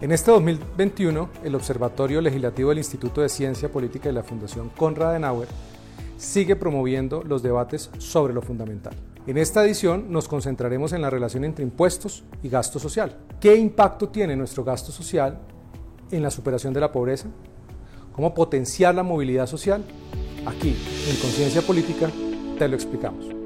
En este 2021, el Observatorio Legislativo del Instituto de Ciencia Política y la Fundación Konrad Adenauer sigue promoviendo los debates sobre lo fundamental. En esta edición nos concentraremos en la relación entre impuestos y gasto social. ¿Qué impacto tiene nuestro gasto social en la superación de la pobreza? ¿Cómo potenciar la movilidad social? Aquí, en Conciencia Política, te lo explicamos.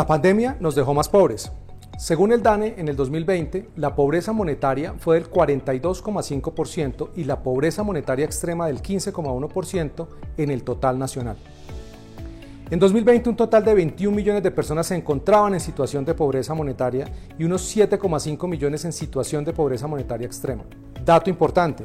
La pandemia nos dejó más pobres. Según el DANE, en el 2020, la pobreza monetaria fue del 42,5% y la pobreza monetaria extrema del 15,1% en el total nacional. En 2020 un total de 21 millones de personas se encontraban en situación de pobreza monetaria y unos 7,5 millones en situación de pobreza monetaria extrema. Dato importante,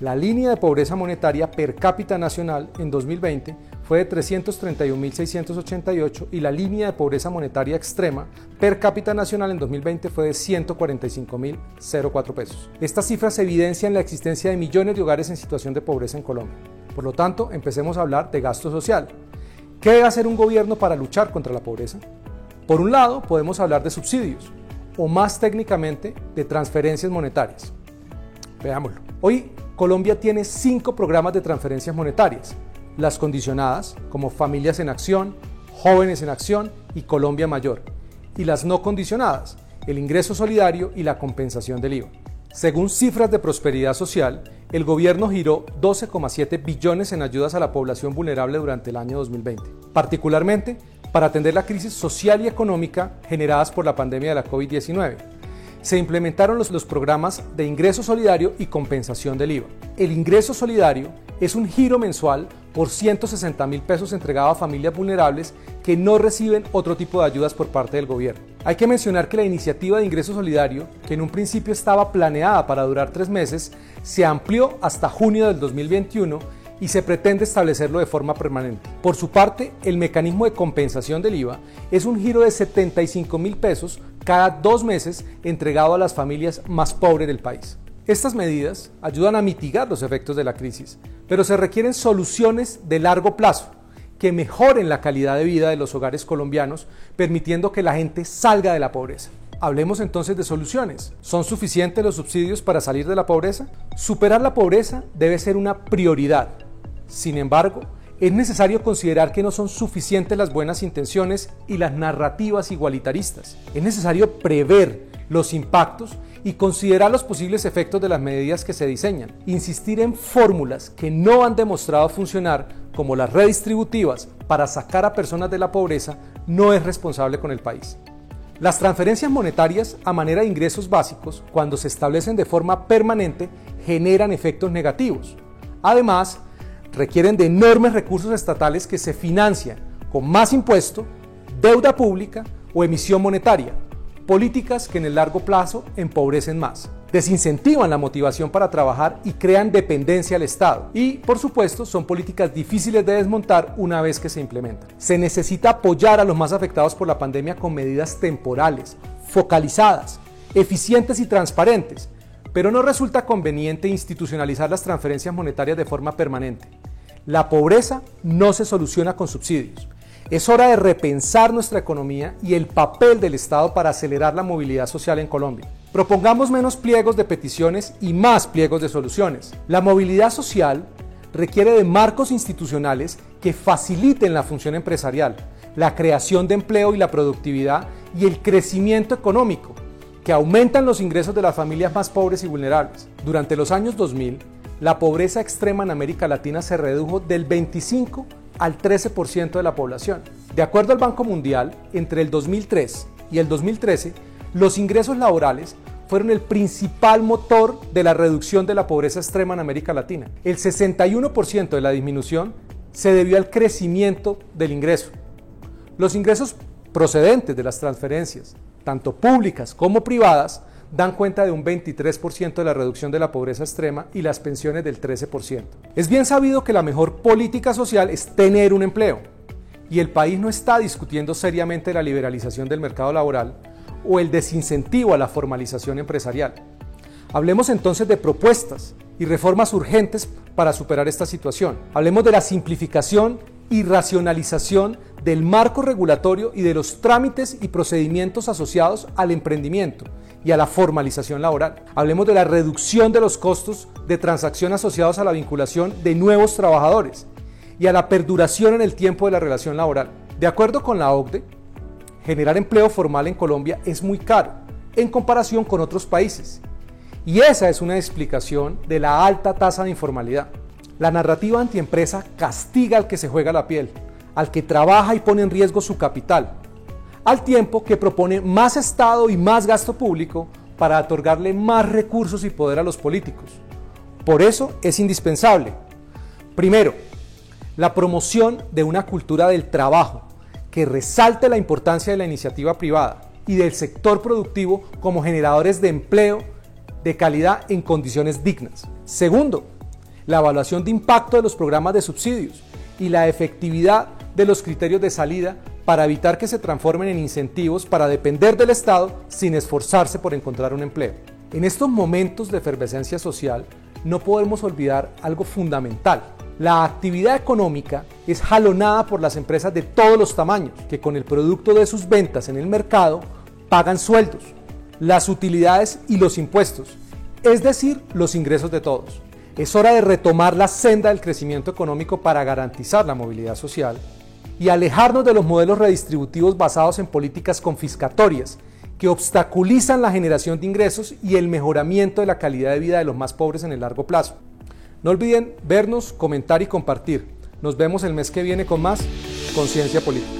la línea de pobreza monetaria per cápita nacional en 2020 fue de 331.688 y la línea de pobreza monetaria extrema per cápita nacional en 2020 fue de 145.004 pesos. Estas cifras evidencian la existencia de millones de hogares en situación de pobreza en Colombia. Por lo tanto, empecemos a hablar de gasto social. ¿Qué debe hacer un gobierno para luchar contra la pobreza? Por un lado, podemos hablar de subsidios, o más técnicamente, de transferencias monetarias. Veámoslo. Hoy, Colombia tiene cinco programas de transferencias monetarias, las condicionadas, como Familias en Acción, Jóvenes en Acción y Colombia Mayor, y las no condicionadas, el ingreso solidario y la compensación del IVA. Según cifras de prosperidad social, el gobierno giró 12,7 billones en ayudas a la población vulnerable durante el año 2020, particularmente para atender la crisis social y económica generadas por la pandemia de la COVID-19. Se implementaron los, los, programas de ingreso solidario y compensación del IVA. El ingreso solidario es un giro mensual por 160 mil pesos entregado a familias vulnerables que no reciben otro tipo de ayudas por parte del gobierno. Hay que mencionar que la iniciativa de ingreso solidario, que en un principio estaba planeada para durar tres meses, se amplió hasta junio del 2021 y se pretende establecerlo de forma permanente. Por su parte, el mecanismo de compensación del IVA es un giro de 75 mil pesos cada dos meses entregado a las familias más pobres del país. Estas medidas ayudan a mitigar los efectos de la crisis, pero se requieren soluciones de largo plazo que mejoren la calidad de vida de los hogares colombianos, permitiendo que la gente salga de la pobreza. Hablemos entonces de soluciones. ¿Son suficientes los subsidios para salir de la pobreza? Superar la pobreza debe ser una prioridad. Sin embargo, es necesario considerar que no son suficientes las buenas intenciones y las narrativas igualitaristas. Es necesario prever los impactos y considerar los posibles efectos de las medidas que se diseñan. Insistir en fórmulas que no han demostrado funcionar, como las redistributivas, para sacar a personas de la pobreza, no es responsable con el país. Las transferencias monetarias a manera de ingresos básicos, cuando se establecen de forma permanente, generan efectos negativos. Además, requieren de enormes recursos estatales que se financian con más impuesto, deuda pública o emisión monetaria, políticas que en el largo plazo empobrecen más, desincentivan la motivación para trabajar y crean dependencia al Estado. Y, por supuesto, son políticas difíciles de desmontar una vez que se implementan. Se necesita apoyar a los más afectados por la pandemia con medidas temporales, focalizadas, eficientes y transparentes, pero no resulta conveniente institucionalizar las transferencias monetarias de forma permanente. La pobreza no se soluciona con subsidios. Es hora de repensar nuestra economía y el papel del Estado para acelerar la movilidad social en Colombia. Propongamos menos pliegos de peticiones y más pliegos de soluciones. La movilidad social requiere de marcos institucionales que faciliten la función empresarial, la creación de empleo y la productividad y el crecimiento económico, que aumentan los ingresos de las familias más pobres y vulnerables. Durante los años 2000, la pobreza extrema en América Latina se redujo del 25 al 13% de la población. De acuerdo al Banco Mundial, entre el 2003 y el 2013, los ingresos laborales fueron el principal motor de la reducción de la pobreza extrema en América Latina. El 61% de la disminución se debió al crecimiento del ingreso. Los ingresos procedentes de las transferencias, tanto públicas como privadas, dan cuenta de un 23% de la reducción de la pobreza extrema y las pensiones del 13%. Es bien sabido que la mejor política social es tener un empleo y el país no está discutiendo seriamente la liberalización del mercado laboral o el desincentivo a la formalización empresarial. Hablemos entonces de propuestas y reformas urgentes para superar esta situación. Hablemos de la simplificación y racionalización del marco regulatorio y de los trámites y procedimientos asociados al emprendimiento y a la formalización laboral. Hablemos de la reducción de los costos de transacción asociados a la vinculación de nuevos trabajadores y a la perduración en el tiempo de la relación laboral. De acuerdo con la OCDE, generar empleo formal en Colombia es muy caro en comparación con otros países. Y esa es una explicación de la alta tasa de informalidad. La narrativa antiempresa castiga al que se juega la piel, al que trabaja y pone en riesgo su capital, al tiempo que propone más Estado y más gasto público para otorgarle más recursos y poder a los políticos. Por eso es indispensable, primero, la promoción de una cultura del trabajo que resalte la importancia de la iniciativa privada y del sector productivo como generadores de empleo de calidad en condiciones dignas. Segundo, la evaluación de impacto de los programas de subsidios y la efectividad de los criterios de salida para evitar que se transformen en incentivos para depender del Estado sin esforzarse por encontrar un empleo. En estos momentos de efervescencia social no podemos olvidar algo fundamental. La actividad económica es jalonada por las empresas de todos los tamaños, que con el producto de sus ventas en el mercado pagan sueldos, las utilidades y los impuestos, es decir, los ingresos de todos. Es hora de retomar la senda del crecimiento económico para garantizar la movilidad social y alejarnos de los modelos redistributivos basados en políticas confiscatorias que obstaculizan la generación de ingresos y el mejoramiento de la calidad de vida de los más pobres en el largo plazo. No olviden vernos, comentar y compartir. Nos vemos el mes que viene con más Conciencia Política.